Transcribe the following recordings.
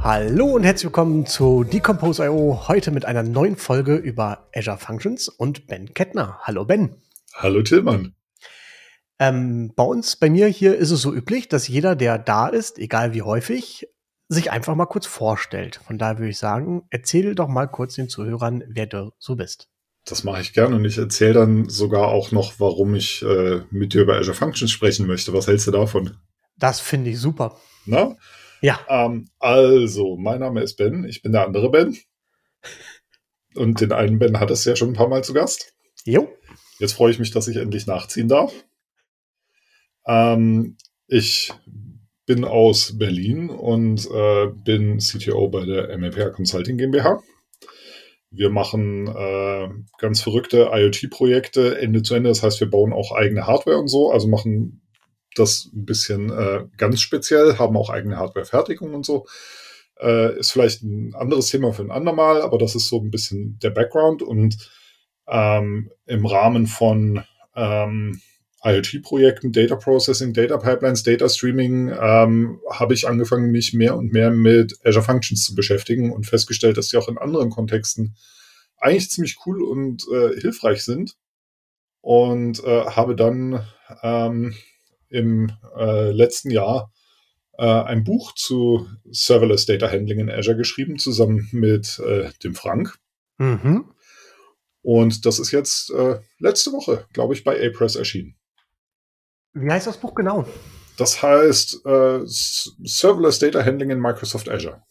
Hallo und herzlich willkommen zu Decompose.io. Heute mit einer neuen Folge über Azure Functions und Ben Kettner. Hallo Ben. Hallo Tillmann. Ähm, bei uns, bei mir hier ist es so üblich, dass jeder, der da ist, egal wie häufig, sich einfach mal kurz vorstellt. Von daher würde ich sagen, erzähl doch mal kurz den Zuhörern, wer du so bist. Das mache ich gerne und ich erzähle dann sogar auch noch, warum ich äh, mit dir über Azure Functions sprechen möchte. Was hältst du davon? Das finde ich super. Na? Ja. Ähm, also, mein Name ist Ben, ich bin der andere Ben. Und den einen Ben hat es ja schon ein paar Mal zu Gast. Jo. Jetzt freue ich mich, dass ich endlich nachziehen darf. Ähm, ich bin aus Berlin und äh, bin CTO bei der MLPR Consulting GmbH. Wir machen äh, ganz verrückte IoT-Projekte Ende zu Ende. Das heißt, wir bauen auch eigene Hardware und so, also machen das ein bisschen äh, ganz speziell, haben auch eigene Hardware-Fertigung und so. Äh, ist vielleicht ein anderes Thema für ein andermal, aber das ist so ein bisschen der Background und ähm, im Rahmen von ähm, IoT-Projekten, Data Processing, Data Pipelines, Data Streaming, ähm, habe ich angefangen, mich mehr und mehr mit Azure Functions zu beschäftigen und festgestellt, dass die auch in anderen Kontexten eigentlich ziemlich cool und äh, hilfreich sind. Und äh, habe dann ähm, im äh, letzten Jahr äh, ein Buch zu Serverless Data Handling in Azure geschrieben, zusammen mit äh, dem Frank. Mhm. Und das ist jetzt äh, letzte Woche, glaube ich, bei A-Press erschienen. Wie heißt das Buch genau? Das heißt äh, Serverless Data Handling in Microsoft Azure.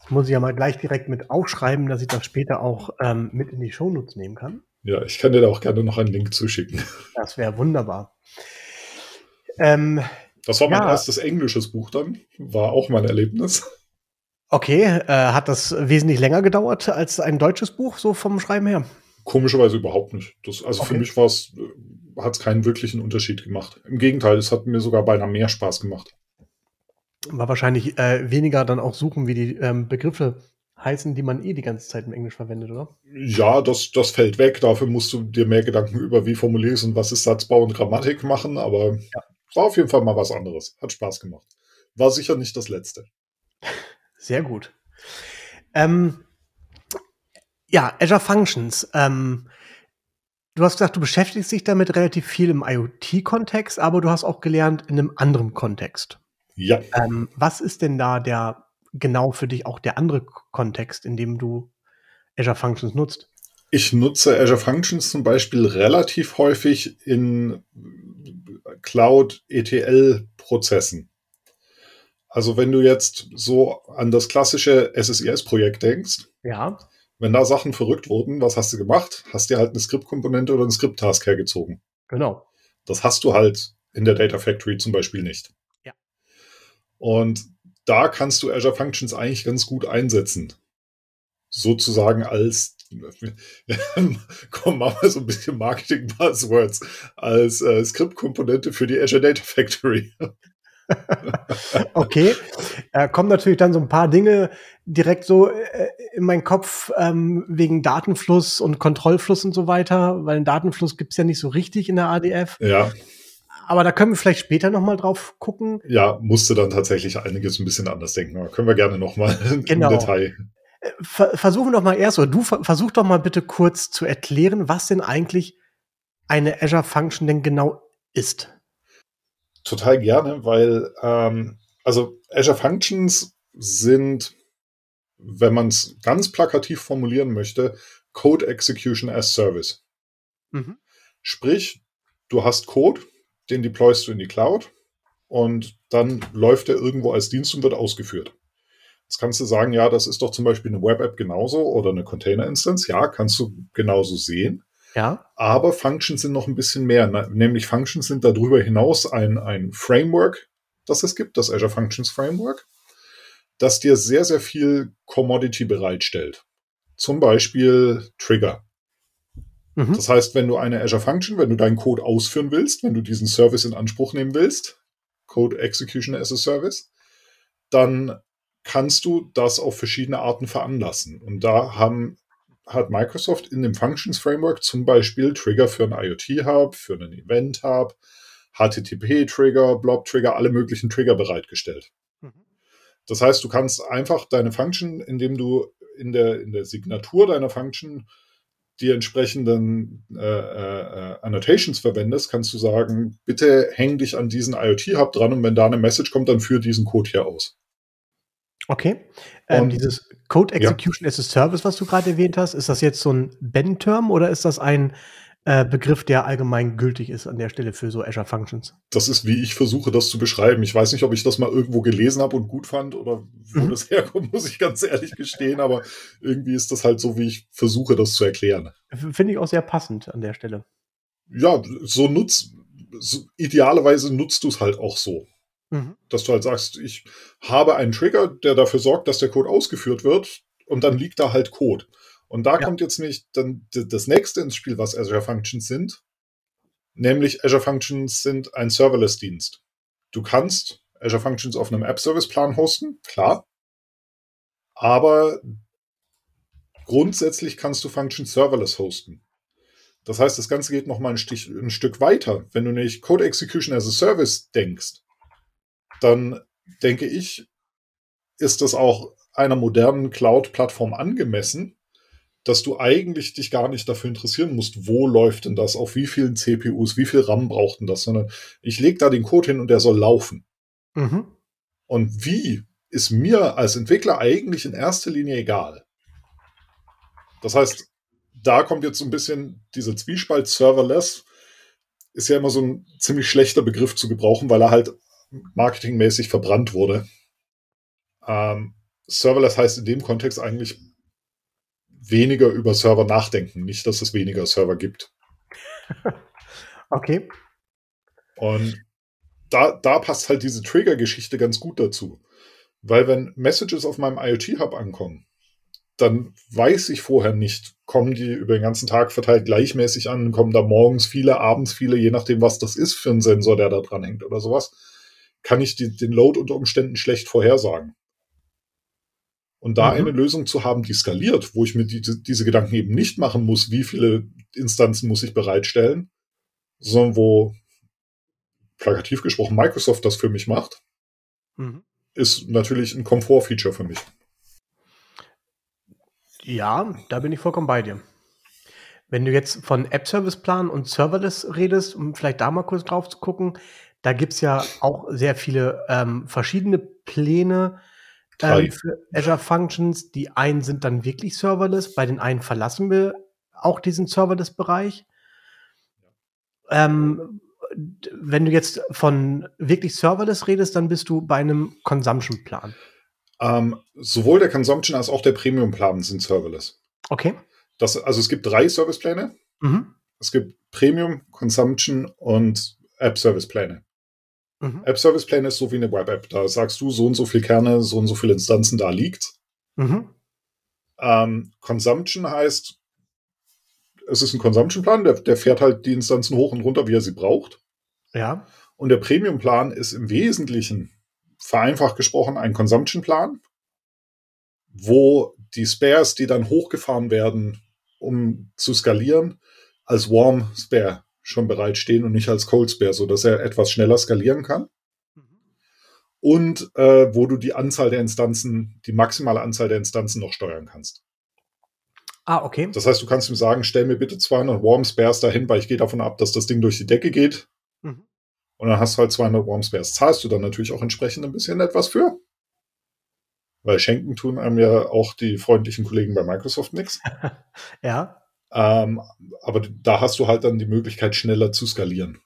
Das muss ich ja mal gleich direkt mit aufschreiben, dass ich das später auch ähm, mit in die Shownotes nehmen kann. Ja, ich kann dir da auch gerne noch einen Link zuschicken. Das wäre wunderbar. Ähm, das war mein ja. erstes englisches Buch dann. War auch mein Erlebnis. Okay, äh, hat das wesentlich länger gedauert als ein deutsches Buch, so vom Schreiben her? Komischerweise überhaupt nicht. Das, also Okay. für mich war es, hat es keinen wirklichen Unterschied gemacht. Im Gegenteil, es hat mir sogar beinahe mehr Spaß gemacht. War wahrscheinlich äh, weniger dann auch suchen, wie die ähm, Begriffe heißen, die man eh die ganze Zeit im Englisch verwendet, oder? Ja, das, das fällt weg. Dafür musst du dir mehr Gedanken über, wie formulierst und was ist Satzbau und Grammatik machen. Aber war auf jeden Fall mal was anderes. Hat Spaß gemacht. War sicher nicht das letzte. Sehr gut. Ähm, ja, Azure Functions. Ähm, du hast gesagt, du beschäftigst dich damit relativ viel im IoT-Kontext, aber du hast auch gelernt in einem anderen Kontext. Ja, Ähm, was ist denn da der genau für dich auch der andere Kontext, in dem du Azure Functions nutzt? ich nutze Azure Functions zum Beispiel relativ häufig in Cloud-ETL-Prozessen. Also wenn du jetzt so an das klassische SSIS-Projekt denkst, Ja. Wenn da Sachen verrückt wurden, was hast du gemacht? Hast dir halt eine Skriptkomponente oder einen Skript-Task hergezogen. Genau. Das hast du halt in der Data Factory zum Beispiel nicht. Ja. Und da kannst du Azure Functions eigentlich ganz gut einsetzen. Sozusagen als, komm, machen wir so ein bisschen Marketing-Buzzwords, als äh, Skriptkomponente für die Azure Data Factory. Okay. äh, kommen natürlich dann so ein paar Dinge direkt so äh, in meinen Kopf ähm, wegen Datenfluss und Kontrollfluss und so weiter, weil einen Datenfluss gibt's ja nicht so richtig in der ADF. Ja, Aber da können wir vielleicht später noch mal drauf gucken. ja, musste dann tatsächlich einiges ein bisschen anders denken. Aber können wir gerne nochmal Genau. im Detail. Äh, Ver versuchen doch mal erst, oder du ver versuch doch mal bitte kurz zu erklären, was denn eigentlich eine Azure Function denn genau ist. Total gerne, weil ähm, also Azure Functions sind, wenn man es ganz plakativ formulieren möchte, Code Execution as Service. Mhm. Sprich, du hast Code, den deployst du in die Cloud und dann läuft er irgendwo als Dienst und wird ausgeführt. Jetzt kannst du sagen, ja, das ist doch zum Beispiel eine Web-App genauso oder eine Container-Instance. Ja, kannst du genauso sehen. Ja. Aber Functions sind noch ein bisschen mehr. Nämlich Functions sind darüber hinaus ein, ein Framework, das es gibt, das Azure Functions Framework, das dir sehr, sehr viel Commodity bereitstellt. Zum Beispiel Trigger. Mhm. Das heißt, wenn du eine Azure Function, wenn du deinen Code ausführen willst, wenn du diesen Service in Anspruch nehmen willst, Code Execution as a Service, dann kannst du das auf verschiedene Arten veranlassen. Und da haben, hat Microsoft in dem Functions Framework zum Beispiel Trigger für einen IoT-Hub, für einen Event-Hub, HTTP-Trigger, Blob-Trigger, alle möglichen Trigger bereitgestellt. Das heißt, du kannst einfach deine Function, indem du in der, in der Signatur deiner Function die entsprechenden äh, äh, Annotations verwendest, kannst du sagen, bitte häng dich an diesen IoT-Hub dran und wenn da eine Message kommt, dann führ diesen Code hier aus. Okay. Ähm, dieses Code Execution ja. as a Service, was du gerade erwähnt hast, ist das jetzt so ein Ben-Term oder ist das ein äh, Begriff, der allgemein gültig ist an der Stelle für so Azure Functions? Das ist, wie ich versuche, das zu beschreiben. Ich weiß nicht, ob ich das mal irgendwo gelesen habe und gut fand oder wo mhm. das herkommt, muss ich ganz ehrlich gestehen, aber irgendwie ist das halt so, wie ich versuche, das zu erklären. Finde ich auch sehr passend an der Stelle. Ja, so nutzt, so, idealerweise nutzt du es halt auch so. Mhm. Dass du halt sagst, ich habe einen Trigger, der dafür sorgt, dass der Code ausgeführt wird und dann liegt da halt Code. Und da ja. kommt jetzt nicht dann das nächste ins Spiel, was Azure Functions sind. Nämlich Azure Functions sind ein Serverless-Dienst. Du kannst Azure Functions auf einem App-Service-Plan hosten, klar. Aber grundsätzlich kannst du Functions serverless hosten. Das heißt, das Ganze geht noch mal ein, Stich, ein Stück weiter. Wenn du nicht Code Execution as a Service denkst, dann denke ich, ist das auch einer modernen Cloud-Plattform angemessen, dass du eigentlich dich gar nicht dafür interessieren musst, wo läuft denn das, auf wie vielen CPUs, wie viel RAM braucht denn das, sondern ich lege da den Code hin und der soll laufen. Mhm. Und wie ist mir als Entwickler eigentlich in erster Linie egal. Das heißt, da kommt jetzt so ein bisschen dieser Zwiespalt serverless, ist ja immer so ein ziemlich schlechter Begriff zu gebrauchen, weil er halt marketingmäßig verbrannt wurde. Ähm, serverless heißt in dem Kontext eigentlich weniger über Server nachdenken, nicht, dass es weniger Server gibt. okay. Und da, da passt halt diese Trigger-Geschichte ganz gut dazu. Weil wenn Messages auf meinem IoT-Hub ankommen, dann weiß ich vorher nicht, kommen die über den ganzen Tag verteilt gleichmäßig an, kommen da morgens viele, abends viele, je nachdem, was das ist für ein Sensor, der da dran hängt oder sowas kann ich die, den Load unter Umständen schlecht vorhersagen. Und da mhm. eine Lösung zu haben, die skaliert, wo ich mir die, diese Gedanken eben nicht machen muss, wie viele Instanzen muss ich bereitstellen, sondern wo plakativ gesprochen Microsoft das für mich macht, mhm. ist natürlich ein Komfortfeature für mich. Ja, da bin ich vollkommen bei dir. Wenn du jetzt von App-Service-Plan und Serverless redest, um vielleicht da mal kurz drauf zu gucken, da gibt es ja auch sehr viele ähm, verschiedene Pläne ähm, für Azure Functions. Die einen sind dann wirklich serverless, bei den einen verlassen wir auch diesen Serverless-Bereich. Ähm, wenn du jetzt von wirklich serverless redest, dann bist du bei einem Consumption-Plan. Ähm, sowohl der Consumption als auch der Premium-Plan sind serverless. Okay. Das, also es gibt drei Servicepläne. Mhm. Es gibt Premium, Consumption und App-Service-Pläne. Mhm. App-Service-Plane ist so wie eine Web-App. Da sagst du, so und so viel Kerne, so und so viele Instanzen da liegt. Mhm. Ähm, Consumption heißt, es ist ein Consumption-Plan, der, der fährt halt die Instanzen hoch und runter, wie er sie braucht. Ja. Und der Premium-Plan ist im Wesentlichen, vereinfacht gesprochen, ein Consumption-Plan, wo die Spares, die dann hochgefahren werden, um zu skalieren, als Warm Spare schon bereitstehen und nicht als Cold Spare, sodass er etwas schneller skalieren kann. Mhm. Und äh, wo du die Anzahl der Instanzen, die maximale Anzahl der Instanzen noch steuern kannst. Ah, okay. Das heißt, du kannst ihm sagen, stell mir bitte 200 Warm Spares dahin, weil ich gehe davon ab, dass das Ding durch die Decke geht. Mhm. Und dann hast du halt 200 Warm Spares. Zahlst du dann natürlich auch entsprechend ein bisschen etwas für. Weil schenken tun einem ja auch die freundlichen Kollegen bei Microsoft nichts. ja. Ähm, aber da hast du halt dann die Möglichkeit, schneller zu skalieren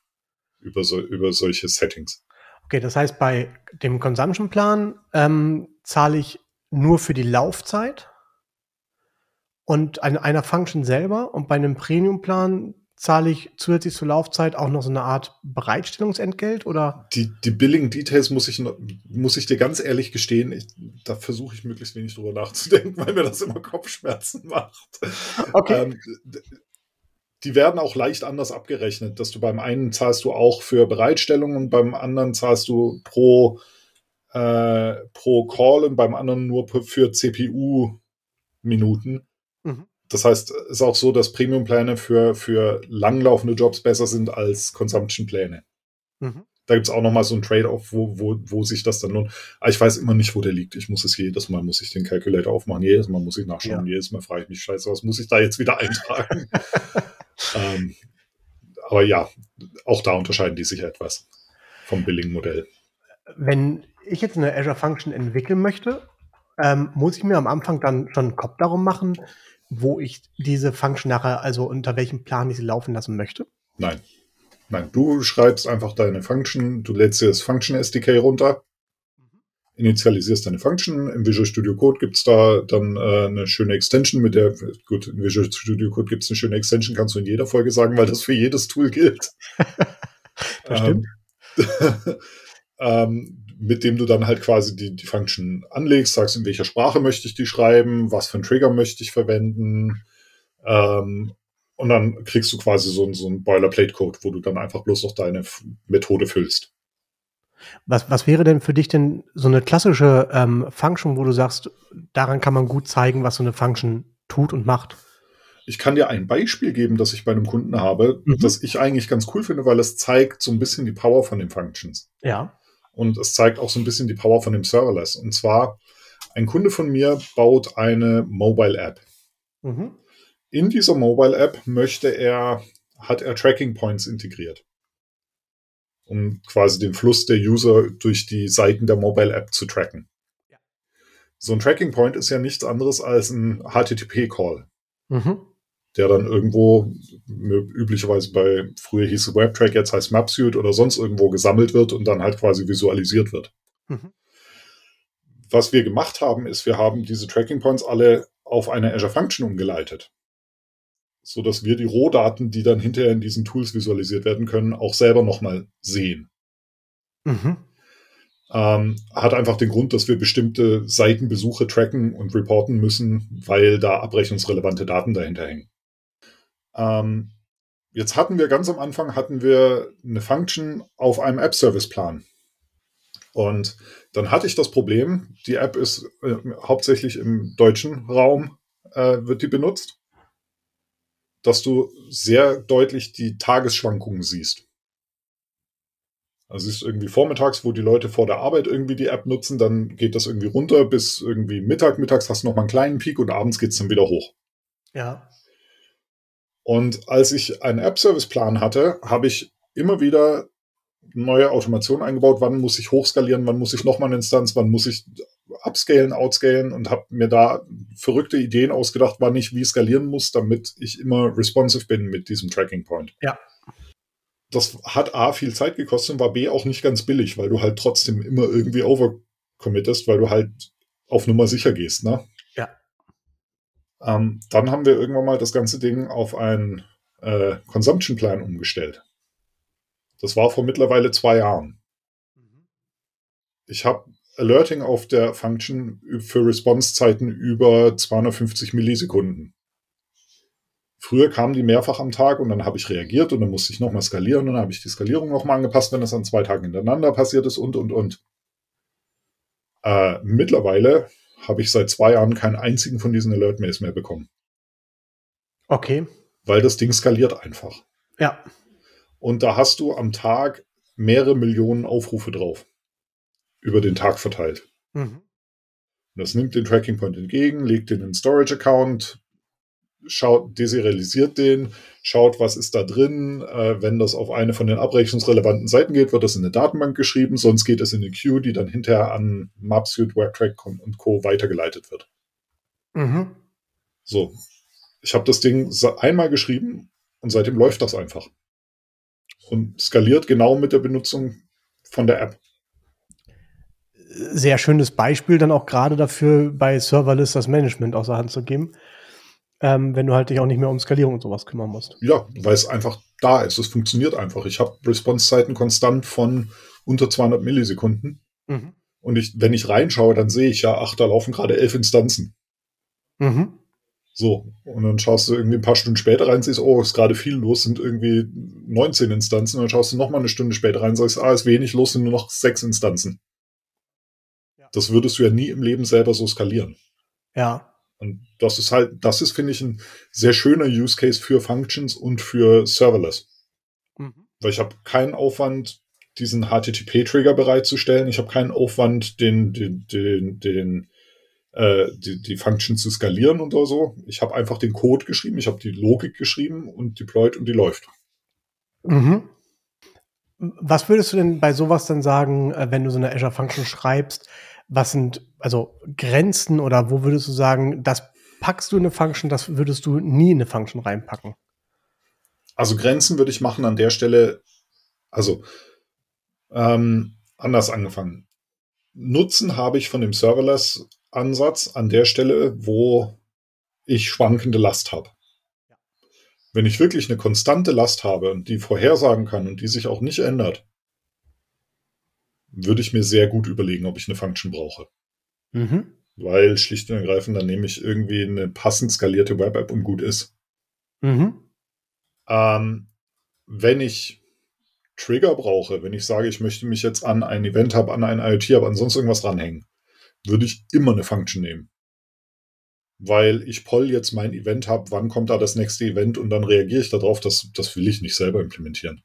über, so, über solche Settings. Okay, das heißt, bei dem Consumption-Plan ähm, zahle ich nur für die Laufzeit und eine, einer Function selber und bei einem Premium-Plan zahle ich zusätzlich zur Laufzeit auch noch so eine Art Bereitstellungsentgelt oder? Die, die Billing Details muss ich, muss ich dir ganz ehrlich gestehen, ich, da versuche ich möglichst wenig drüber nachzudenken, weil mir das immer Kopfschmerzen macht. Okay. Ähm, die werden auch leicht anders abgerechnet, dass du beim einen zahlst du auch für Bereitstellung und beim anderen zahlst du pro, äh, pro Call und beim anderen nur für CPU-Minuten. Mhm. Das heißt, es ist auch so, dass Premium-Pläne für, für langlaufende Jobs besser sind als Consumption-Pläne. Mhm. Da gibt es auch nochmal so ein Trade-off, wo, wo, wo sich das dann lohnt. Aber ich weiß immer nicht, wo der liegt. Ich muss es jedes Mal, muss ich den Calculator aufmachen. Jedes Mal muss ich nachschauen. Ja. Jedes Mal frage ich mich, scheiße, was muss ich da jetzt wieder eintragen? ähm, aber ja, auch da unterscheiden die sich etwas vom Billing-Modell. Wenn ich jetzt eine Azure Function entwickeln möchte, ähm, muss ich mir am Anfang dann schon einen Kopf darum machen, wo ich diese Function nachher, also unter welchem Plan ich sie laufen lassen möchte? Nein. Nein, du schreibst einfach deine Function, du lädst dir das Function SDK runter, initialisierst deine Function. Im Visual Studio Code gibt's da dann äh, eine schöne Extension, mit der, gut, im Visual Studio Code gibt's eine schöne Extension, kannst du in jeder Folge sagen, weil das für jedes Tool gilt. das stimmt. Ähm, ähm, mit dem du dann halt quasi die, die Function anlegst, sagst, in welcher Sprache möchte ich die schreiben, was für einen Trigger möchte ich verwenden. Ähm, und dann kriegst du quasi so, so einen Boilerplate-Code, wo du dann einfach bloß noch deine Methode füllst. Was, was wäre denn für dich denn so eine klassische ähm, Function, wo du sagst, daran kann man gut zeigen, was so eine Function tut und macht? Ich kann dir ein Beispiel geben, das ich bei einem Kunden habe, mhm. das ich eigentlich ganz cool finde, weil es zeigt so ein bisschen die Power von den Functions. Ja. Und es zeigt auch so ein bisschen die Power von dem Serverless. Und zwar, ein Kunde von mir baut eine Mobile App. Mhm. In dieser Mobile App möchte er, hat er Tracking Points integriert um quasi den Fluss der User durch die Seiten der Mobile App zu tracken. Ja. So ein Tracking Point ist ja nichts anderes als ein HTTP-Call, mhm. Der dann irgendwo üblicherweise bei früher hieß es WebTrack, jetzt heißt MapSuite oder sonst irgendwo gesammelt wird und dann halt quasi visualisiert wird. Mhm. Was wir gemacht haben, ist, wir haben diese Tracking Points alle auf eine Azure Function umgeleitet so dass wir die Rohdaten, die dann hinterher in diesen Tools visualisiert werden können, auch selber nochmal sehen. Mhm. Ähm, hat einfach den Grund, dass wir bestimmte Seitenbesuche tracken und reporten müssen, weil da abrechnungsrelevante Daten dahinter hängen. Ähm, jetzt hatten wir ganz am Anfang hatten wir eine Function auf einem App-Service-Plan. Und dann hatte ich das Problem, die App ist äh, hauptsächlich im deutschen Raum, äh, wird die benutzt dass du sehr deutlich die Tagesschwankungen siehst. Also es ist irgendwie vormittags, wo die Leute vor der Arbeit irgendwie die App nutzen, dann geht das irgendwie runter bis irgendwie Mittag. Mittags hast du noch mal einen kleinen Peak und abends geht es dann wieder hoch. Ja. Und als ich einen App-Service-Plan hatte, habe ich immer wieder neue Automationen eingebaut. Wann muss ich hochskalieren? Wann muss ich nochmal eine Instanz? Wann muss ich upscalen, outscalen und habe mir da verrückte Ideen ausgedacht, wann ich wie skalieren muss, damit ich immer responsive bin mit diesem Tracking Point. Ja. Das hat A viel Zeit gekostet und war B auch nicht ganz billig, weil du halt trotzdem immer irgendwie overcommittest, weil du halt auf Nummer sicher gehst, ne? Ähm, dann haben wir irgendwann mal das ganze Ding auf einen äh, Consumption Plan umgestellt. Das war vor mittlerweile zwei Jahren. Ich habe Alerting auf der Function für Response-Zeiten über 250 Millisekunden. Früher kamen die mehrfach am Tag und dann habe ich reagiert und dann musste ich nochmal skalieren und dann habe ich die Skalierung nochmal angepasst, wenn das an zwei Tagen hintereinander passiert ist und, und, und. Äh, mittlerweile habe ich seit zwei Jahren keinen einzigen von diesen Alert-Mails mehr bekommen. Okay. Weil das Ding skaliert einfach. Ja. Und da hast du am Tag mehrere Millionen Aufrufe drauf über den Tag verteilt. Mhm. Das nimmt den Tracking Point entgegen, legt den in den Storage Account, schaut, deserialisiert den, schaut, was ist da drin. Äh, wenn das auf eine von den abrechnungsrelevanten Seiten geht, wird das in eine Datenbank geschrieben, sonst geht es in eine Queue, die dann hinterher an Mapsuite, WebTrack und Co. weitergeleitet wird. Mhm. So. Ich habe das Ding einmal geschrieben und seitdem läuft das einfach. Und skaliert genau mit der Benutzung von der App sehr schönes Beispiel dann auch gerade dafür, bei Serverless das Management außer Hand zu geben. Ähm, wenn du halt dich auch nicht mehr um Skalierung und sowas kümmern musst. Ja, weil es einfach da ist. Es funktioniert einfach. Ich habe Response-Zeiten konstant von unter 200 Millisekunden. Mhm. Und ich, wenn ich reinschaue, dann sehe ich ja, ach, da laufen gerade elf Instanzen. Mhm. So, und dann schaust du irgendwie ein paar Stunden später rein, siehst, oh, ist gerade viel los, sind irgendwie 19 Instanzen. Und dann schaust du nochmal eine Stunde später rein, sagst, ah, ist wenig los, sind nur noch sechs Instanzen. Ja. Das würdest du ja nie im Leben selber so skalieren. Ja. Und das ist halt, das ist, finde ich, ein sehr schöner Use Case für Functions und für Serverless. Mhm. Weil ich habe keinen Aufwand, diesen HTTP-Trigger bereitzustellen. Ich habe keinen Aufwand, den, den, den, den äh, die, die Function zu skalieren und so. Ich habe einfach den Code geschrieben, ich habe die Logik geschrieben und deployed und die läuft. Mhm. Was würdest du denn bei sowas dann sagen, äh, wenn du so eine Azure Function schreibst? Was sind also Grenzen oder wo würdest du sagen, das packst du in eine Function, das würdest du nie in eine Function reinpacken? Also Grenzen würde ich machen an der Stelle, also ähm, anders angefangen. Nutzen habe ich von dem Serverless Ansatz an der Stelle, wo ich schwankende Last habe. Wenn ich wirklich eine konstante Last habe und die vorhersagen kann und die sich auch nicht ändert, würde ich mir sehr gut überlegen, ob ich eine Function brauche. Mhm. Weil schlicht und ergreifend, dann nehme ich irgendwie eine passend skalierte Web-App und gut ist. Mhm. Ähm, wenn ich Trigger brauche, wenn ich sage, ich möchte mich jetzt an ein Event-Hub, an ein IoT-Hub, an sonst irgendwas ranhängen, würde ich immer eine Function nehmen. Weil ich poll jetzt mein Event habe, wann kommt da das nächste Event und dann reagiere ich darauf, das, das will ich nicht selber implementieren.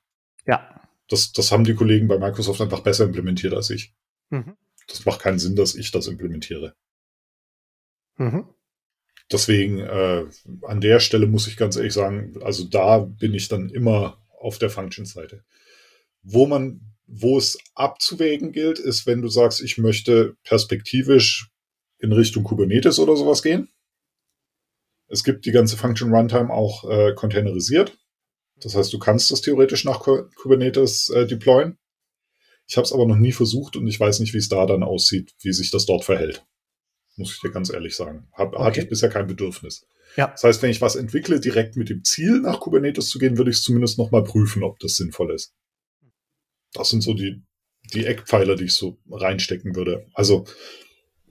Ja. Das, das haben die Kollegen bei Microsoft einfach besser implementiert als ich. Mhm. Das macht keinen Sinn, dass ich das implementiere. Mhm. Deswegen, äh, an der Stelle muss ich ganz ehrlich sagen, also da bin ich dann immer auf der Function-Seite. Wo man wo es abzuwägen gilt, ist, wenn du sagst, ich möchte perspektivisch in Richtung Kubernetes oder sowas gehen. Es gibt die ganze Function Runtime auch äh, containerisiert. Das heißt, du kannst das theoretisch nach Kubernetes äh, deployen. Ich habe es aber noch nie versucht und ich weiß nicht, wie es da dann aussieht, wie sich das dort verhält. Muss ich dir ganz ehrlich sagen. Hab, okay. Hatte ich bisher kein Bedürfnis. Ja. Das heißt, wenn ich was entwickle, direkt mit dem Ziel nach Kubernetes zu gehen, würde ich es zumindest nochmal prüfen, ob das sinnvoll ist. Das sind so die, die Eckpfeiler, die ich so reinstecken würde. Also,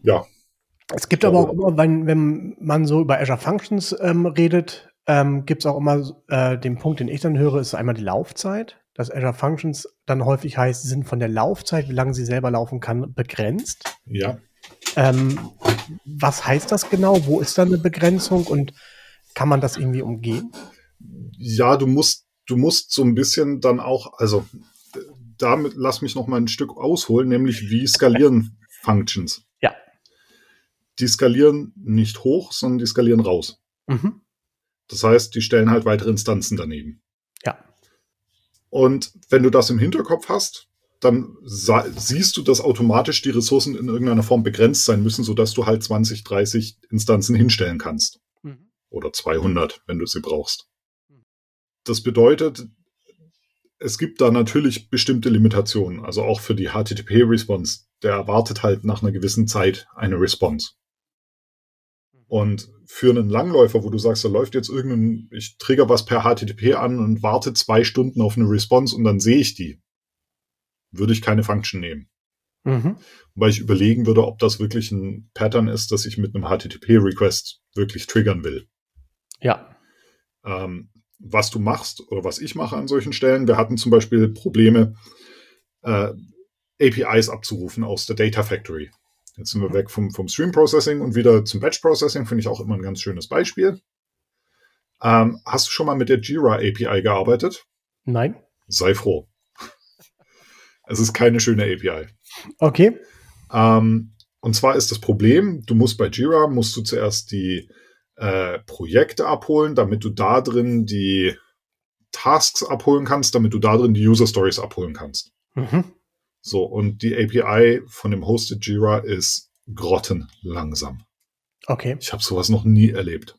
ja. Es gibt aber auch immer, wenn, wenn man so über Azure Functions ähm, redet, ähm, gibt es auch immer äh, den Punkt, den ich dann höre, ist einmal die Laufzeit. Dass Azure Functions dann häufig heißt, sie sind von der Laufzeit, wie lange sie selber laufen kann, begrenzt. Ja. Ähm, was heißt das genau? Wo ist da eine Begrenzung und kann man das irgendwie umgehen? Ja, du musst, du musst so ein bisschen dann auch, also damit lass mich noch mal ein Stück ausholen, nämlich wie skalieren Functions. Ja. Die skalieren nicht hoch, sondern die skalieren raus. Mhm. Das heißt, die stellen halt weitere Instanzen daneben. Ja. Und wenn du das im Hinterkopf hast, dann siehst du, dass automatisch die Ressourcen in irgendeiner Form begrenzt sein müssen, sodass du halt 20, 30 Instanzen hinstellen kannst. Mhm. Oder 200, wenn du sie brauchst. Das bedeutet, es gibt da natürlich bestimmte Limitationen. Also auch für die HTTP-Response. Der erwartet halt nach einer gewissen Zeit eine Response. Und für einen Langläufer, wo du sagst, da läuft jetzt irgendein, ich trigger was per HTTP an und warte zwei Stunden auf eine Response und dann sehe ich die, würde ich keine Function nehmen. Mhm. Weil ich überlegen würde, ob das wirklich ein Pattern ist, das ich mit einem HTTP-Request wirklich triggern will. Ja. Ähm, was du machst oder was ich mache an solchen Stellen. Wir hatten zum Beispiel Probleme, äh, APIs abzurufen aus der Data Factory. Jetzt sind wir weg vom, vom Stream Processing und wieder zum Batch Processing, finde ich auch immer ein ganz schönes Beispiel. Ähm, hast du schon mal mit der Jira API gearbeitet? Nein. Sei froh. es ist keine schöne API. Okay. Ähm, und zwar ist das Problem, du musst bei Jira, musst du zuerst die äh, Projekte abholen, damit du da drin die Tasks abholen kannst, damit du da drin die User Stories abholen kannst. Mhm. So, und die API von dem Hosted Jira ist grottenlangsam. Okay. Ich habe sowas noch nie erlebt.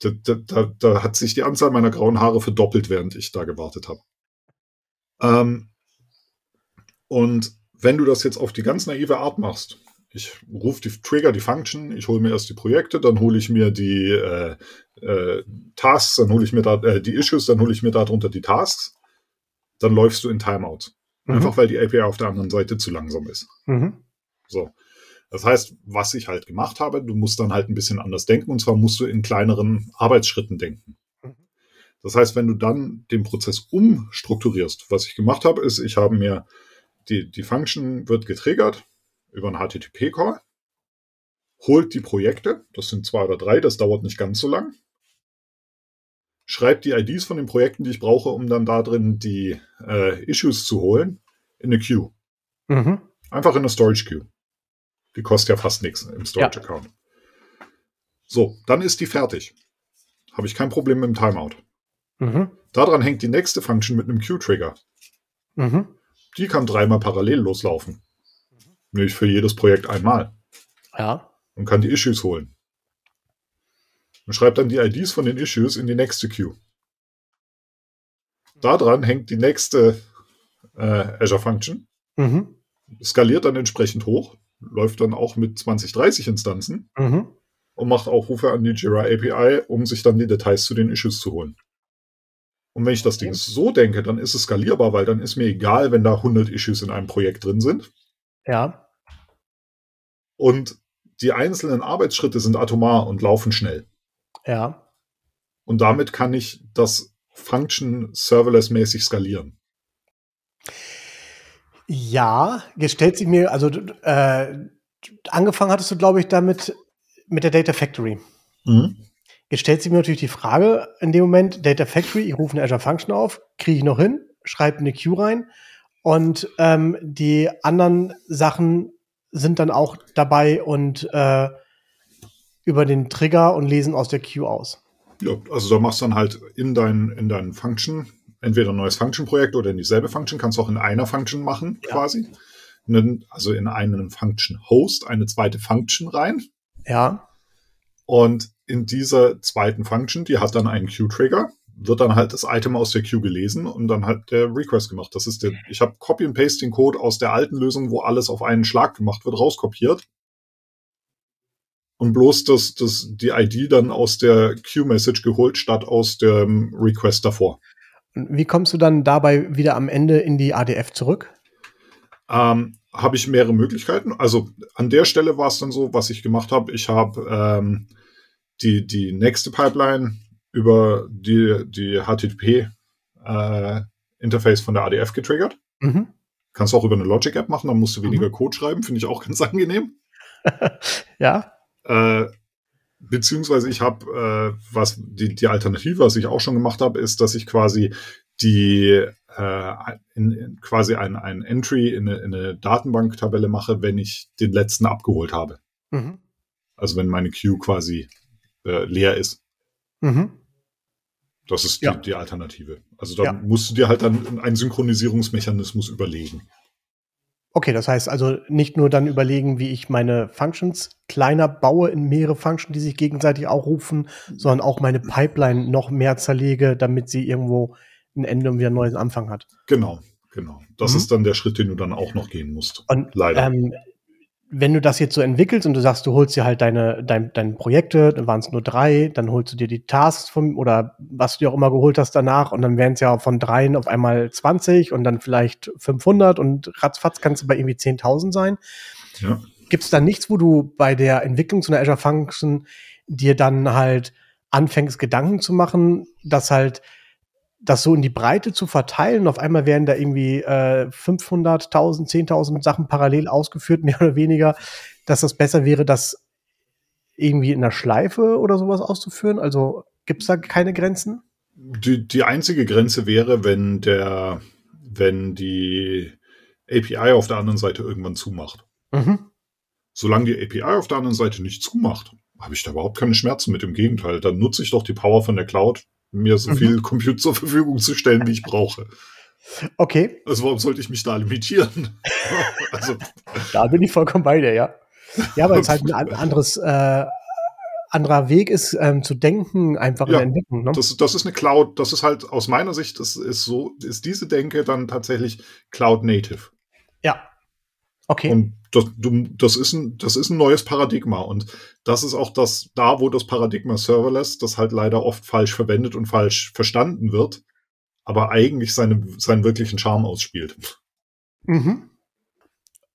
Da, da, da, da, hat sich die Anzahl meiner grauen Haare verdoppelt, während ich da gewartet habe. Ähm, und wenn du das jetzt auf die ganz naive Art machst, ich rufe die Trigger, die Function, ich hole mir erst die Projekte, dann hole ich mir die äh, äh, Tasks, dann hole ich mir da äh, die Issues, dann hole ich mir darunter die Tasks, dann läufst du in Timeout. Mhm. Einfach weil die API auf der anderen Seite zu langsam ist. Mhm. So. Das heißt, was ich halt gemacht habe, du musst dann halt ein bisschen anders denken und zwar musst du in kleineren Arbeitsschritten denken. Mhm. Das heißt, wenn du dann den Prozess umstrukturierst, was ich gemacht habe, ist, ich habe mir die, die Function wird getriggert über einen HTTP-Call, holt die Projekte, das sind zwei oder drei, das dauert nicht ganz so lang, schreibt die IDs von den Projekten, die ich brauche, um dann da drin die äh, Issues zu holen, in eine Queue. Mhm. Einfach in eine Storage Queue. Die kostet ja fast nichts im Storage Account. Ja. So, dann ist die fertig. Habe ich kein Problem mit dem Timeout. Mhm. Daran hängt die nächste Function mit einem Queue-Trigger. Mhm. Die kann dreimal parallel loslaufen. Nämlich für jedes Projekt einmal. Ja. Und kann die Issues holen. Und schreibt dann die IDs von den Issues in die nächste Queue. Daran hängt die nächste äh, Azure Function. Mhm. Skaliert dann entsprechend hoch. Läuft dann auch mit 20, 30 Instanzen. Mhm. Und macht Aufrufe an die Jira API, um sich dann die Details zu den Issues zu holen. Und wenn ich das Ding so denke, dann ist es skalierbar, weil dann ist mir egal, wenn da 100 Issues in einem Projekt drin sind. Ja. Und die einzelnen Arbeitsschritte sind atomar und laufen schnell. Ja. Und damit kann ich das Function serverless-mäßig skalieren. Ja, jetzt stellt sich mir, also äh, angefangen hattest du, glaube ich, damit mit der Data Factory. Mhm. Jetzt stellt sich mir natürlich die Frage in dem Moment, Data Factory, ich rufe eine Azure Function auf, kriege ich noch hin, schreibe eine Queue rein und ähm, die anderen Sachen sind dann auch dabei und äh, über den Trigger und lesen aus der Queue aus. Ja, also da machst du dann halt in deinen in deinen Function entweder ein neues Function-Projekt oder in dieselbe Function, kannst du auch in einer Function machen, ja. quasi. Also in einen Function-Host eine zweite Function rein. Ja. Und in dieser zweiten Function, die hat dann einen Queue-Trigger, wird dann halt das Item aus der Queue gelesen und dann halt der Request gemacht. Das ist der, ich habe Copy and Paste den Code aus der alten Lösung, wo alles auf einen Schlag gemacht wird, rauskopiert. Und bloß das, das, die ID dann aus der Queue-Message geholt, statt aus dem Request davor. Wie kommst du dann dabei wieder am Ende in die ADF zurück? Ähm, habe ich mehrere Möglichkeiten. Also an der Stelle war es dann so, was ich gemacht habe. Ich habe ähm, die, die nächste Pipeline über die, die HTTP äh, Interface von der ADF getriggert. Mhm. Kannst du auch über eine Logic App machen, dann musst du weniger mhm. Code schreiben, finde ich auch ganz angenehm. ja. Äh, beziehungsweise ich habe, äh, was die, die Alternative, was ich auch schon gemacht habe, ist, dass ich quasi die äh, in, in quasi ein, ein Entry in eine, in eine Datenbanktabelle mache, wenn ich den letzten abgeholt habe. Mhm. Also wenn meine Queue quasi äh, leer ist. Mhm. Das ist die, ja. die Alternative. Also da ja. musst du dir halt dann einen Synchronisierungsmechanismus überlegen. Okay, das heißt also nicht nur dann überlegen, wie ich meine Functions kleiner baue in mehrere Functions, die sich gegenseitig auch rufen, sondern auch meine Pipeline noch mehr zerlege, damit sie irgendwo ein Ende und wieder einen neuen Anfang hat. Genau, genau. Das mhm. ist dann der Schritt, den du dann auch noch gehen musst. Und, Leider. Ähm, wenn du das jetzt so entwickelst und du sagst, du holst dir halt deine, dein, deine Projekte, dann waren es nur drei, dann holst du dir die Tasks vom, oder was du dir auch immer geholt hast danach und dann wären es ja von dreien auf einmal 20 und dann vielleicht 500 und ratzfatz kannst du bei irgendwie 10.000 sein. Ja. Gibt es da nichts, wo du bei der Entwicklung zu einer Azure Function dir dann halt anfängst, Gedanken zu machen, dass halt das so in die Breite zu verteilen. Auf einmal werden da irgendwie äh, 500, 1000, 10.000 Sachen parallel ausgeführt, mehr oder weniger, dass das besser wäre, das irgendwie in der Schleife oder sowas auszuführen. Also gibt es da keine Grenzen? Die, die einzige Grenze wäre, wenn der, wenn die API auf der anderen Seite irgendwann zumacht. Mhm. Solange die API auf der anderen Seite nicht zumacht, habe ich da überhaupt keine Schmerzen mit. Im Gegenteil, dann nutze ich doch die Power von der Cloud mir so mhm. viel Compute zur Verfügung zu stellen, wie ich brauche. Okay. Also warum sollte ich mich da limitieren? also. Da bin ich vollkommen bei dir, ja. Ja, weil es halt ein anderes, äh, anderer Weg ist, ähm, zu denken, einfach ja, in der Entwicklung. Ne? Das, das ist eine Cloud, das ist halt aus meiner Sicht, das ist so, ist diese Denke dann tatsächlich Cloud Native. Ja. Okay. Und das, das, ist ein, das ist ein neues Paradigma. Und das ist auch das, da, wo das Paradigma Serverless, das halt leider oft falsch verwendet und falsch verstanden wird, aber eigentlich seine, seinen wirklichen Charme ausspielt. Mhm.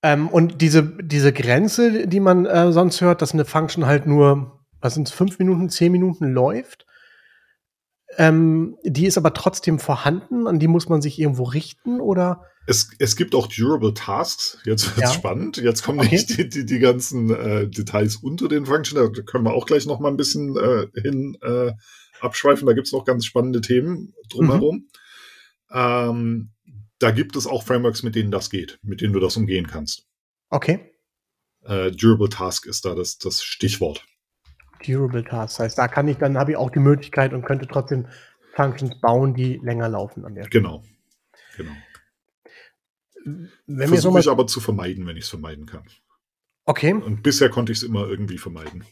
Ähm, und diese, diese Grenze, die man äh, sonst hört, dass eine Function halt nur, was sind es, fünf Minuten, zehn Minuten läuft, ähm, die ist aber trotzdem vorhanden, an die muss man sich irgendwo richten oder? Es, es gibt auch Durable Tasks. Jetzt wird's ja. spannend. Jetzt kommen okay. nicht die, die, die ganzen äh, Details unter den Functions. Da können wir auch gleich noch mal ein bisschen äh, hin äh, abschweifen. Da gibt's noch ganz spannende Themen drumherum. Mhm. Ähm, da gibt es auch Frameworks, mit denen das geht, mit denen du das umgehen kannst. Okay. Äh, Durable Task ist da das, das Stichwort. Durable Task. Das heißt, da kann ich, dann habe ich auch die Möglichkeit und könnte trotzdem Functions bauen, die länger laufen an der Stelle. Genau. Genau. Wenn Versuche ich aber zu vermeiden, wenn ich es vermeiden kann. Okay. Und bisher konnte ich es immer irgendwie vermeiden.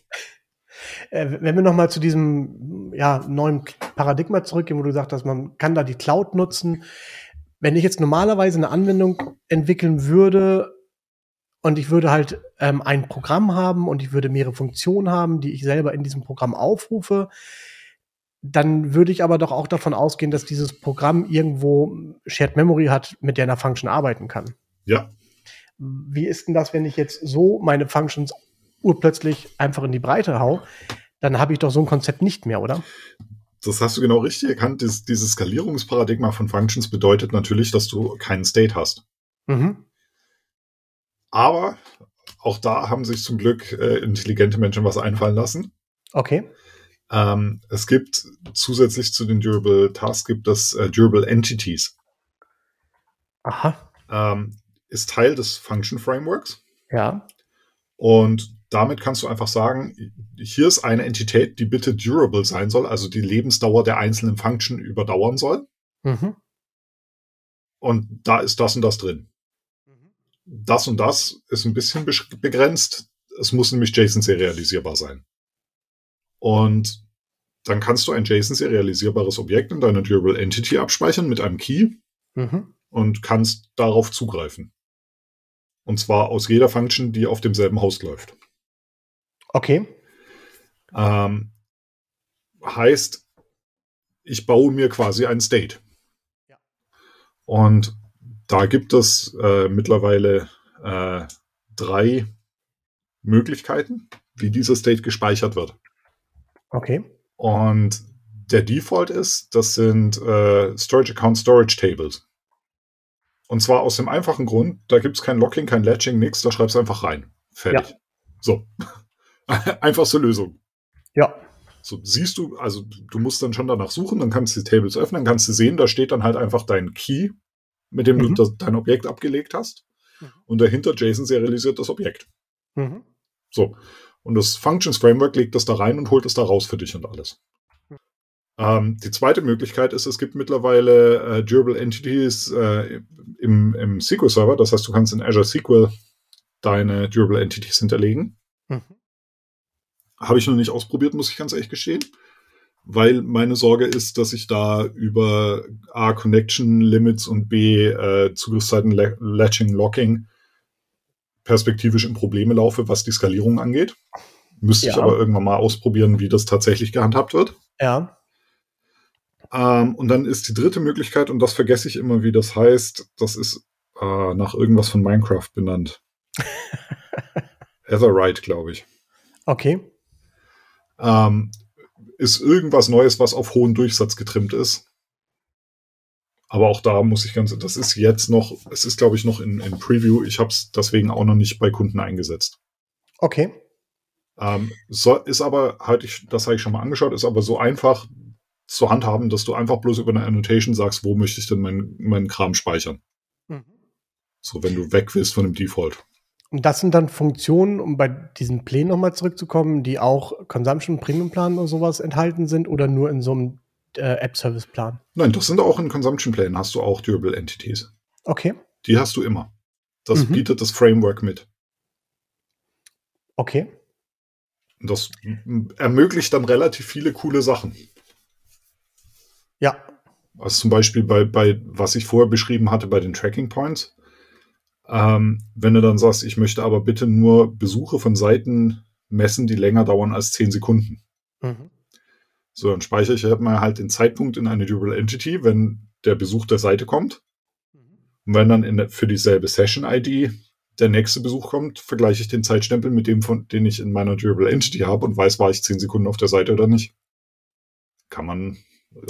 Äh, wenn wir nochmal zu diesem ja, neuen Paradigma zurückgehen, wo du sagst, dass man kann da die Cloud nutzen wenn ich jetzt normalerweise eine Anwendung entwickeln würde und ich würde halt ähm, ein Programm haben und ich würde mehrere Funktionen haben, die ich selber in diesem Programm aufrufe, dann würde ich aber doch auch davon ausgehen, dass dieses Programm irgendwo Shared Memory hat, mit der eine Function arbeiten kann. Ja. Wie ist denn das, wenn ich jetzt so meine Functions urplötzlich einfach in die Breite hau? Dann habe ich doch so ein Konzept nicht mehr, oder? Das hast du genau richtig erkannt. Dies, dieses Skalierungsparadigma von Functions bedeutet natürlich, dass du keinen State hast. Mhm. Aber auch da haben sich zum Glück äh, intelligente Menschen was einfallen lassen. Okay. Ähm, es gibt zusätzlich zu den Durable Tasks gibt es äh, Durable Entities. Aha. Ähm, ist Teil des Function Frameworks. Ja. Und damit kannst du einfach sagen, hier ist eine Entität, die bitte durable sein soll, also die Lebensdauer der einzelnen Function überdauern soll. Mhm. Und da ist das und das drin. Mhm. Das und das ist ein bisschen begrenzt. Es muss nämlich JSON-serialisierbar sein. Und dann kannst du ein JSON-serialisierbares Objekt in deiner Durable Entity abspeichern mit einem Key mhm. und kannst darauf zugreifen. Und zwar aus jeder Function, die auf demselben Host läuft. Okay. Ähm, heißt, ich baue mir quasi ein State. Ja. Und da gibt es äh, mittlerweile äh, drei Möglichkeiten, wie dieser State gespeichert wird. Okay. Und der Default ist, das sind äh, Storage Account Storage Tables. Und zwar aus dem einfachen Grund, da gibt es kein Locking, kein Latching, nichts, da schreibst du einfach rein. Fertig. Ja. So. Einfachste Lösung. Ja. So siehst du, also du musst dann schon danach suchen, dann kannst du die Tables öffnen, kannst du sehen, da steht dann halt einfach dein Key, mit dem mhm. du das, dein Objekt abgelegt hast. Mhm. Und dahinter JSON serialisiert das Objekt. Mhm. So. Und das Functions Framework legt das da rein und holt es da raus für dich und alles. Ähm, die zweite Möglichkeit ist, es gibt mittlerweile äh, Durable Entities äh, im, im SQL Server. Das heißt, du kannst in Azure SQL deine Durable Entities hinterlegen. Mhm. Habe ich noch nicht ausprobiert, muss ich ganz ehrlich gestehen. Weil meine Sorge ist, dass ich da über A, Connection Limits und B, äh, Zugriffszeiten, Latching, Locking perspektivisch in Probleme laufe, was die Skalierung angeht. Müsste ja. ich aber irgendwann mal ausprobieren, wie das tatsächlich gehandhabt wird. Ja. Ähm, und dann ist die dritte Möglichkeit, und das vergesse ich immer, wie das heißt, das ist äh, nach irgendwas von Minecraft benannt. Etherite, glaube ich. Okay ähm, ist irgendwas Neues, was auf hohen Durchsatz getrimmt ist. Aber auch da muss ich ganz, das ist jetzt noch, es ist glaube ich noch in, in Preview. Ich habe es deswegen auch noch nicht bei Kunden eingesetzt. Okay. Ähm, so, ist aber, halt ich, das habe ich schon mal angeschaut, ist aber so einfach zu handhaben, dass du einfach bloß über eine Annotation sagst, wo möchte ich denn meinen mein Kram speichern. Mhm. So, wenn du weg willst von dem Default. Und das sind dann Funktionen, um bei diesen Plänen nochmal zurückzukommen, die auch Consumption Premium Plan oder sowas enthalten sind oder nur in so einem äh, App Service Plan? Nein, das sind auch in Consumption Plänen hast du auch Durable Entities. Okay. Die hast du immer. Das mhm. bietet das Framework mit. Okay. Das ermöglicht dann relativ viele coole Sachen. Ja. Also zum Beispiel bei, bei, was ich vorher beschrieben hatte, bei den Tracking Points. Ähm, wenn du dann sagst, ich möchte aber bitte nur Besuche von Seiten messen, die länger dauern als 10 Sekunden. Mhm. So, dann speichere ich mal halt den Zeitpunkt in eine Durable Entity, wenn der Besuch der Seite kommt. Mhm. Und wenn dann der, für dieselbe Session-ID der nächste Besuch kommt, vergleiche ich den Zeitstempel mit dem, von, den ich in meiner Durable Entity habe und weiß, war ich zehn Sekunden auf der Seite oder nicht. Kann man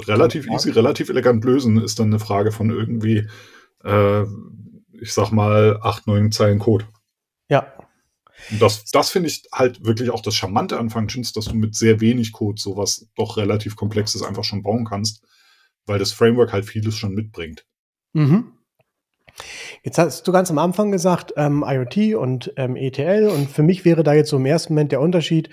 relativ easy, relativ elegant lösen. Ist dann eine Frage von irgendwie, äh, ich sag mal, acht, neun Zeilen Code. Und das, das finde ich halt wirklich auch das Charmante an Functions, dass du mit sehr wenig Code sowas doch relativ Komplexes einfach schon bauen kannst, weil das Framework halt vieles schon mitbringt. Mhm. Jetzt hast du ganz am Anfang gesagt, ähm, IoT und ähm, ETL. Und für mich wäre da jetzt so im ersten Moment der Unterschied,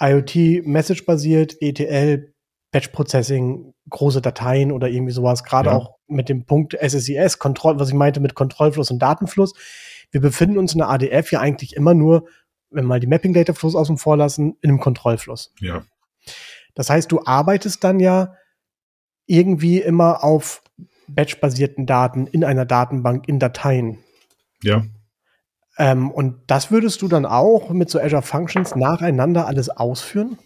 IoT Message-basiert, ETL Batch Processing, große Dateien oder irgendwie sowas, gerade ja. auch mit dem Punkt SSIS, Kontroll, was ich meinte mit Kontrollfluss und Datenfluss. Wir befinden uns in der ADF ja eigentlich immer nur, wenn wir mal die Mapping Data Fluss außen vor lassen, in einem Kontrollfluss. Ja. Das heißt, du arbeitest dann ja irgendwie immer auf batch-basierten Daten in einer Datenbank in Dateien. Ja. Ähm, und das würdest du dann auch mit so Azure Functions nacheinander alles ausführen?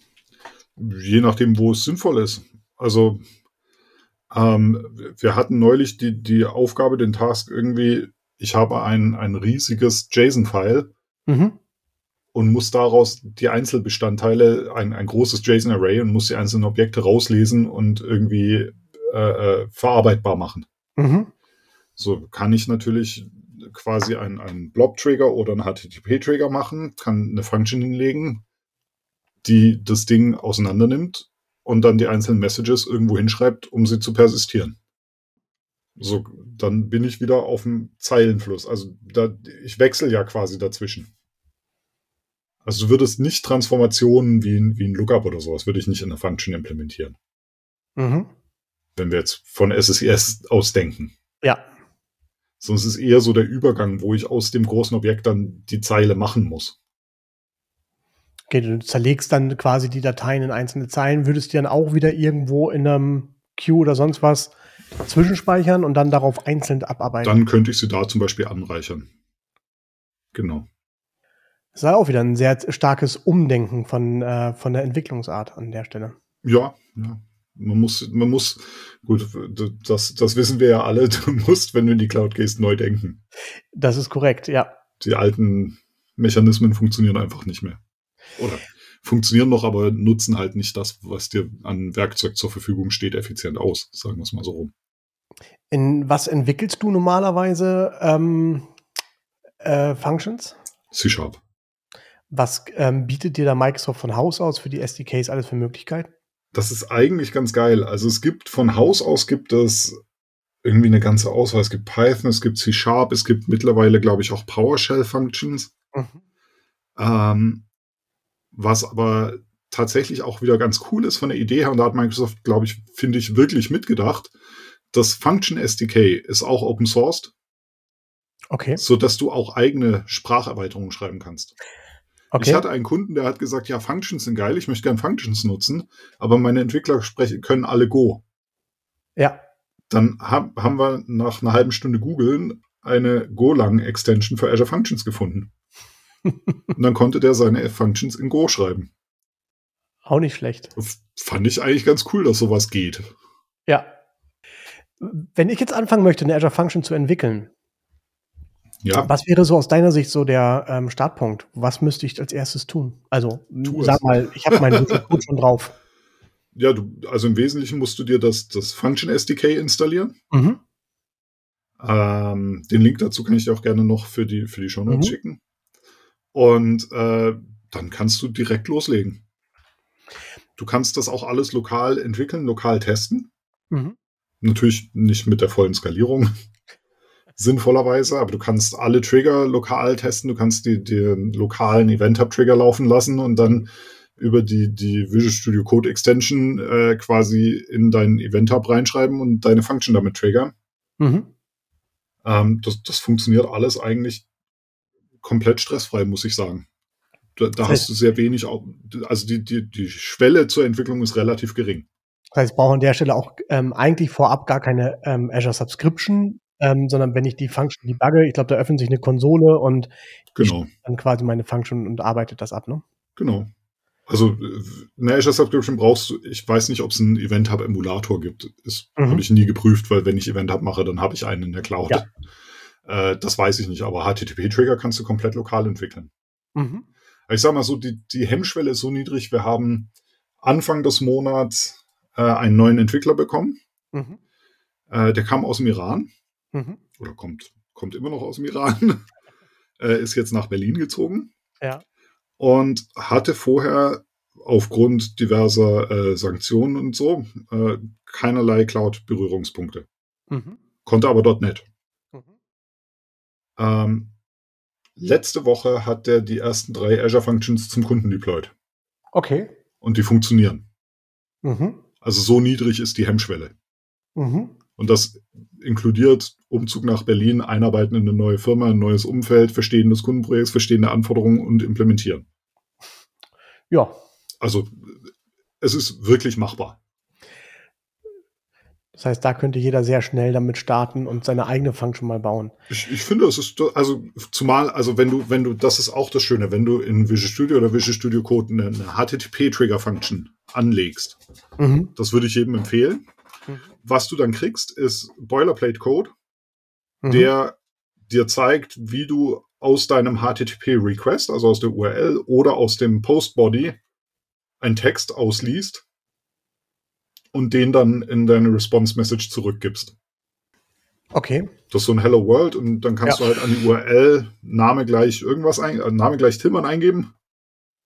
Je nachdem, wo es sinnvoll ist. Also ähm, wir hatten neulich die, die Aufgabe, den Task irgendwie, ich habe ein, ein riesiges JSON-File mhm. und muss daraus die Einzelbestandteile, ein, ein großes JSON-Array und muss die einzelnen Objekte rauslesen und irgendwie äh, äh, verarbeitbar machen. Mhm. So kann ich natürlich quasi einen, einen Blob-Trigger oder einen HTTP-Trigger machen, kann eine Function hinlegen, die das Ding auseinander nimmt und dann die einzelnen Messages irgendwo hinschreibt, um sie zu persistieren. So, dann bin ich wieder auf dem Zeilenfluss. Also da, ich wechsle ja quasi dazwischen. Also du würdest nicht Transformationen wie ein, wie ein Lookup oder sowas, würde ich nicht in der Function implementieren. Mhm wenn wir jetzt von SSIS ausdenken. Ja. Sonst ist eher so der Übergang, wo ich aus dem großen Objekt dann die Zeile machen muss. Okay, du zerlegst dann quasi die Dateien in einzelne Zeilen, würdest die dann auch wieder irgendwo in einem Queue oder sonst was zwischenspeichern und dann darauf einzeln abarbeiten. Dann könnte ich sie da zum Beispiel anreichern. Genau. Das ist auch wieder ein sehr starkes Umdenken von, äh, von der Entwicklungsart an der Stelle. Ja, ja. Man muss, man muss, gut, das, das wissen wir ja alle, du musst, wenn du in die Cloud gehst, neu denken. Das ist korrekt, ja. Die alten Mechanismen funktionieren einfach nicht mehr. Oder funktionieren noch, aber nutzen halt nicht das, was dir an Werkzeug zur Verfügung steht, effizient aus, sagen wir es mal so rum. In was entwickelst du normalerweise ähm, äh, Functions? C-Sharp. Was ähm, bietet dir da Microsoft von Haus aus für die SDKs alles für Möglichkeiten? das ist eigentlich ganz geil. Also es gibt von Haus aus gibt es irgendwie eine ganze Auswahl. Es gibt Python, es gibt C-Sharp, es gibt mittlerweile, glaube ich, auch PowerShell-Functions. Mhm. Ähm, was aber tatsächlich auch wieder ganz cool ist von der Idee her, und da hat Microsoft, glaube ich, finde ich, wirklich mitgedacht. Das Function SDK ist auch open sourced. Okay. So dass du auch eigene Spracherweiterungen schreiben kannst. Okay. Ich hatte einen Kunden, der hat gesagt, ja, Functions sind geil, ich möchte gerne Functions nutzen, aber meine Entwickler sprechen, können alle Go. Ja. Dann hab, haben wir nach einer halben Stunde googeln eine Golang-Extension für Azure Functions gefunden. Und dann konnte der seine Functions in Go schreiben. Auch nicht schlecht. Fand ich eigentlich ganz cool, dass sowas geht. Ja. Wenn ich jetzt anfangen möchte, eine Azure Function zu entwickeln, ja. Was wäre so aus deiner Sicht so der ähm, Startpunkt? Was müsste ich als erstes tun? Also, tu sag es. mal, ich habe meinen Code schon drauf. Ja, du, also im Wesentlichen musst du dir das, das Function SDK installieren. Mhm. Ähm, den Link dazu kann ich dir auch gerne noch für die, für die Show Notes mhm. schicken. Und äh, dann kannst du direkt loslegen. Du kannst das auch alles lokal entwickeln, lokal testen. Mhm. Natürlich nicht mit der vollen Skalierung sinnvollerweise, aber du kannst alle Trigger lokal testen, du kannst die, den lokalen Event-Hub-Trigger laufen lassen und dann über die, die Visual Studio Code Extension äh, quasi in deinen Event-Hub reinschreiben und deine Function damit triggern. Mhm. Ähm, das, das funktioniert alles eigentlich komplett stressfrei, muss ich sagen. Da, da hast du sehr wenig, also die, die, die Schwelle zur Entwicklung ist relativ gering. Das heißt, ich brauche an der Stelle auch ähm, eigentlich vorab gar keine ähm, Azure Subscription, ähm, sondern wenn ich die Function debugge, ich glaube, da öffnet sich eine Konsole und genau. dann quasi meine Function und arbeitet das ab, ne? Genau. Also eine Azure Subscription brauchst du, ich weiß nicht, ob es einen Event Hub Emulator gibt. Das mhm. habe ich nie geprüft, weil wenn ich Event Hub mache, dann habe ich einen in der Cloud. Ja. Äh, das weiß ich nicht, aber HTTP-Trigger kannst du komplett lokal entwickeln. Mhm. Ich sag mal so, die, die Hemmschwelle ist so niedrig. Wir haben Anfang des Monats äh, einen neuen Entwickler bekommen. Mhm. Äh, der kam aus dem Iran. Mhm. Oder kommt, kommt immer noch aus dem Iran. äh, ist jetzt nach Berlin gezogen. Ja. Und hatte vorher aufgrund diverser äh, Sanktionen und so äh, keinerlei Cloud-Berührungspunkte. Mhm. Konnte aber dort nicht. Mhm. Ähm, letzte Woche hat er die ersten drei Azure Functions zum Kunden deployed. Okay. Und die funktionieren. Mhm. Also so niedrig ist die Hemmschwelle. Mhm. Und das inkludiert Umzug nach Berlin, Einarbeiten in eine neue Firma, ein neues Umfeld, Verstehen des Kundenprojekts, Verstehen der Anforderungen und implementieren. Ja. Also es ist wirklich machbar. Das heißt, da könnte jeder sehr schnell damit starten und seine eigene Function mal bauen. Ich, ich finde, es ist also zumal, also wenn du, wenn du, das ist auch das Schöne, wenn du in Visual Studio oder Visual Studio Code eine, eine HTTP-Trigger-Function anlegst, mhm. das würde ich jedem empfehlen. Mhm. Was du dann kriegst, ist Boilerplate-Code, mhm. der dir zeigt, wie du aus deinem HTTP-Request, also aus der URL oder aus dem Post-Body, einen Text ausliest und den dann in deine Response-Message zurückgibst. Okay. Das ist so ein Hello World und dann kannst ja. du halt an die URL Name gleich irgendwas ein, äh, Name gleich Tillmann eingeben,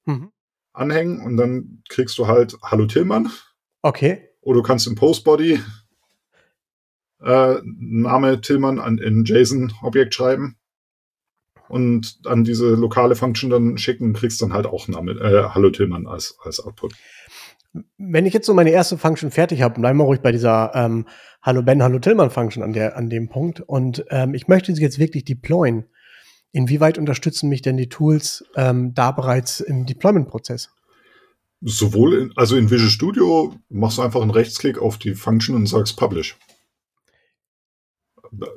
mhm. Anhängen und dann kriegst du halt Hallo Tillmann. Okay. Oder du kannst im Postbody äh, Name Tillmann an, in JSON-Objekt schreiben und an diese lokale Function dann schicken und kriegst dann halt auch Name, äh, Hallo Tillmann als, als Output. Wenn ich jetzt so meine erste Function fertig habe, bleiben wir ruhig bei dieser ähm, Hallo Ben, Hallo Tillmann Function an, der, an dem Punkt und ähm, ich möchte sie jetzt wirklich deployen. Inwieweit unterstützen mich denn die Tools ähm, da bereits im Deployment-Prozess? Sowohl, in, also in Visual Studio machst du einfach einen Rechtsklick auf die Function und sagst Publish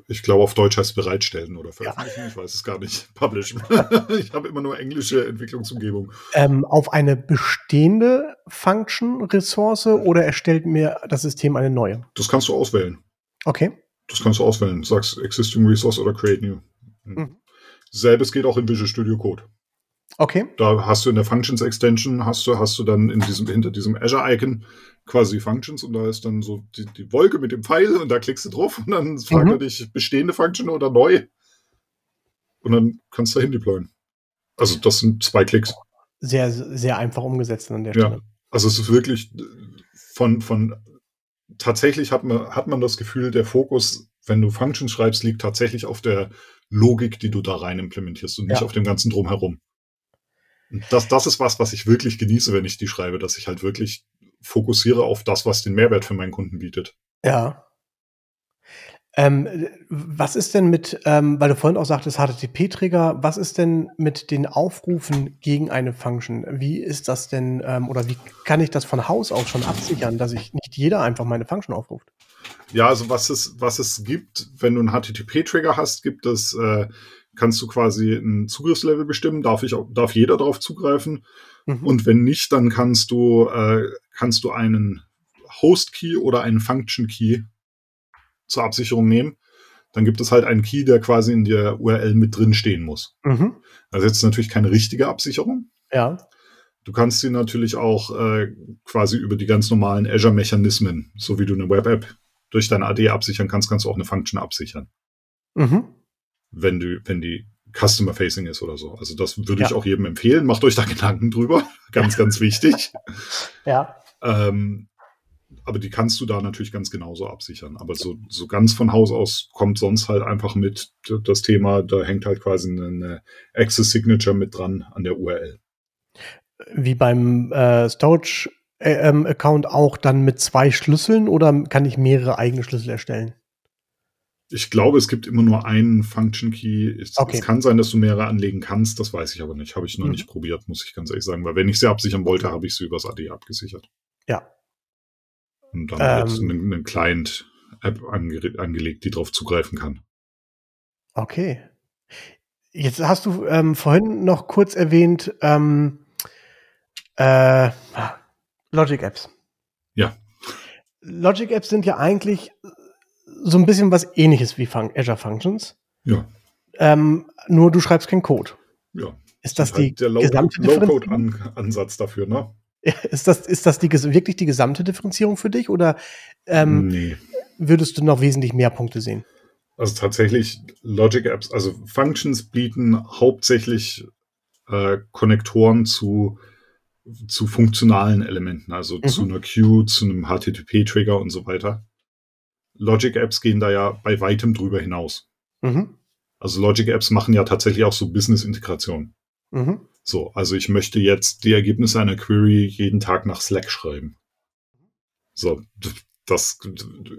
ich glaube, auf Deutsch heißt bereitstellen oder veröffentlichen. Ja. Ich weiß es gar nicht. Publish. ich habe immer nur englische Entwicklungsumgebung. Ähm, auf eine bestehende Function-Ressource oder erstellt mir das System eine neue? Das kannst du auswählen. Okay. Das kannst du auswählen. Sagst Existing Resource oder Create New. Hm. Mhm. Selbes geht auch in Visual Studio Code. Okay. Da hast du in der Functions Extension, hast du, hast du dann in diesem, hinter diesem Azure-Icon quasi Functions und da ist dann so die, die Wolke mit dem Pfeil und da klickst du drauf und dann fragt mhm. er dich bestehende Function oder neu. Und dann kannst du dahin deployen. Also das sind zwei Klicks. Sehr, sehr einfach umgesetzt an der Stelle. Ja, also es ist wirklich von, von tatsächlich hat man, hat man das Gefühl, der Fokus, wenn du Functions schreibst, liegt tatsächlich auf der Logik, die du da rein implementierst und nicht ja. auf dem ganzen Drumherum. Das, das ist was, was ich wirklich genieße, wenn ich die schreibe, dass ich halt wirklich fokussiere auf das, was den Mehrwert für meinen Kunden bietet. Ja. Ähm, was ist denn mit, ähm, weil du vorhin auch sagtest, HTTP-Trigger, was ist denn mit den Aufrufen gegen eine Function? Wie ist das denn, ähm, oder wie kann ich das von Haus aus schon absichern, dass ich nicht jeder einfach meine Function aufruft? Ja, also was es, was es gibt, wenn du einen HTTP-Trigger hast, gibt es äh, kannst du quasi ein Zugriffslevel bestimmen, darf ich, darf jeder darauf zugreifen. Mhm. Und wenn nicht, dann kannst du, äh, kannst du einen Host-Key oder einen Function-Key zur Absicherung nehmen. Dann gibt es halt einen Key, der quasi in der URL mit drin stehen muss. Mhm. Also jetzt natürlich keine richtige Absicherung. Ja. Du kannst sie natürlich auch äh, quasi über die ganz normalen Azure-Mechanismen, so wie du eine Web-App durch deine AD absichern kannst, kannst du auch eine Function absichern. Mhm wenn du, wenn die Customer Facing ist oder so. Also das würde ja. ich auch jedem empfehlen. Macht euch da Gedanken drüber. ganz, ganz wichtig. Ja. Ähm, aber die kannst du da natürlich ganz genauso absichern. Aber so, so ganz von Haus aus kommt sonst halt einfach mit das Thema, da hängt halt quasi eine Access Signature mit dran an der URL. Wie beim äh, Storage ähm, Account auch dann mit zwei Schlüsseln oder kann ich mehrere eigene Schlüssel erstellen? Ich glaube, es gibt immer nur einen Function Key. Es, okay. es, kann sein, dass du mehrere anlegen kannst, das weiß ich aber nicht. Habe ich noch mhm. nicht probiert, muss ich ganz ehrlich sagen. Weil wenn ich sie absichern wollte, habe ich sie übers AD abgesichert. Ja. Und dann ähm, einen, einen Client-App ange angelegt, die darauf zugreifen kann. Okay. Jetzt hast du ähm, vorhin noch kurz erwähnt, ähm, äh, Logic Apps. Ja. Logic Apps sind ja eigentlich so ein bisschen was ähnliches wie Fun Azure Functions. Ja. Ähm, nur du schreibst keinen Code. Ja. Ist das, ist die halt der Low- gesamte Differenzierung? Low-Code-Ansatz dafür, ne? Ist das, ist das die, wirklich die gesamte Differenzierung für dich oder ähm, nee. würdest du noch wesentlich mehr Punkte sehen? Also tatsächlich Logic Apps, also Functions bieten hauptsächlich äh, Konnektoren zu, zu funktionalen Elementen, also Mhm. zu einer Queue, zu einem HTTP-Trigger und so weiter. Logic Apps gehen da ja bei weitem drüber hinaus. Mhm. Also Logic Apps machen ja tatsächlich auch so Business-Integration. Mhm. So, also ich möchte jetzt die Ergebnisse einer Query jeden Tag nach Slack schreiben. So, das,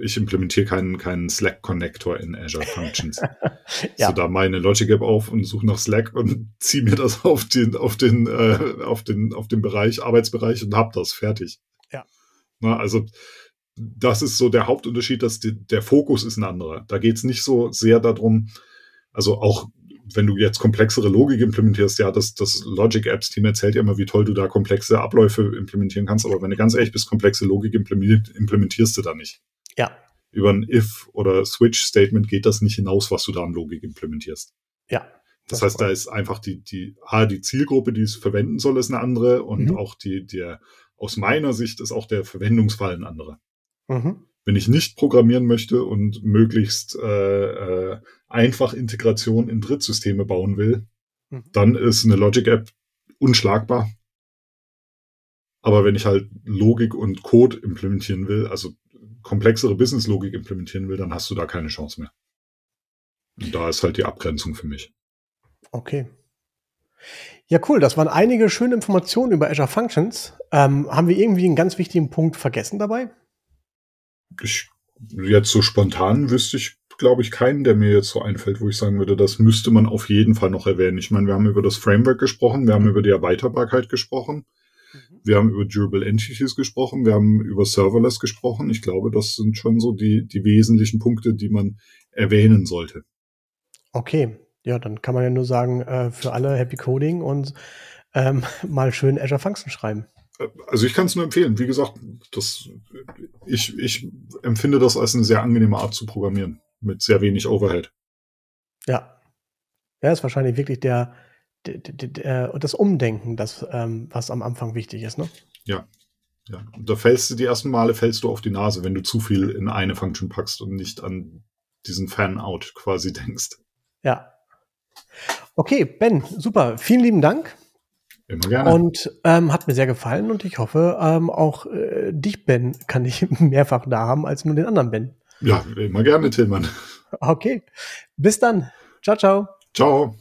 ich implementiere keinen, keinen Slack-Connector in Azure Functions. Ja. So, da meine Logic App auf und suche nach Slack und ziehe mir das auf den, auf den, äh, auf den, auf den Bereich, Arbeitsbereich und hab das fertig. Ja. Na, also, das ist so der Hauptunterschied, dass die, der Fokus ist ein anderer. Da geht es nicht so sehr darum, also auch wenn du jetzt komplexere Logik implementierst, ja, das, das Logic Apps Team erzählt ja immer, wie toll du da komplexe Abläufe implementieren kannst, aber wenn du ganz ehrlich bist, komplexe Logik implementierst du da nicht. Ja. Über ein If oder Switch Statement geht das nicht hinaus, was du da an Logik implementierst. Ja. Das heißt, da ist einfach die, die, ah, die Zielgruppe, die es verwenden soll, ist eine andere und Mhm. auch die, der, aus meiner Sicht ist auch der Verwendungsfall ein anderer. Mhm. Wenn ich nicht programmieren möchte und möglichst äh, äh, einfach Integration in Drittsysteme bauen will, Mhm. dann ist eine Logic App unschlagbar. Aber wenn ich halt Logik und Code implementieren will, also komplexere Business-Logik implementieren will, dann hast du da keine Chance mehr. Und da ist halt die Abgrenzung für mich. Okay. Ja, cool. Das waren einige schöne Informationen über Azure Functions. Ähm, haben wir irgendwie einen ganz wichtigen Punkt vergessen dabei? Ich, jetzt so spontan wüsste ich, glaube ich, keinen, der mir jetzt so einfällt, wo ich sagen würde, das müsste man auf jeden Fall noch erwähnen. Ich meine, wir haben über das Framework gesprochen, wir haben über die Erweiterbarkeit gesprochen, wir haben über Durable Entities gesprochen, wir haben über Serverless gesprochen. Ich glaube, das sind schon so die, die wesentlichen Punkte, die man erwähnen sollte. Okay. Ja, dann kann man ja nur sagen, äh, für alle Happy Coding und ähm, mal schön Azure Functions schreiben. Also ich kann es nur empfehlen. Wie gesagt, das, ich, ich empfinde das als eine sehr angenehme Art zu programmieren, mit sehr wenig Overhead. Ja. Ja, ist wahrscheinlich wirklich der, der, der, der das Umdenken, das, ähm, was am Anfang wichtig ist, ne? Ja. Ja. Und da fällst du die ersten Male fällst du auf die Nase, wenn du zu viel in eine Function packst und nicht an diesen Fan-out quasi denkst. Ja. Okay, Ben, super. Vielen lieben Dank. Immer gerne. Und ähm, hat mir sehr gefallen und ich hoffe, ähm, auch äh, dich, Ben, kann ich mehrfach da haben als nur den anderen Ben. Ja, immer gerne, Tillmann. Okay. Bis dann. Ciao, ciao. Ciao.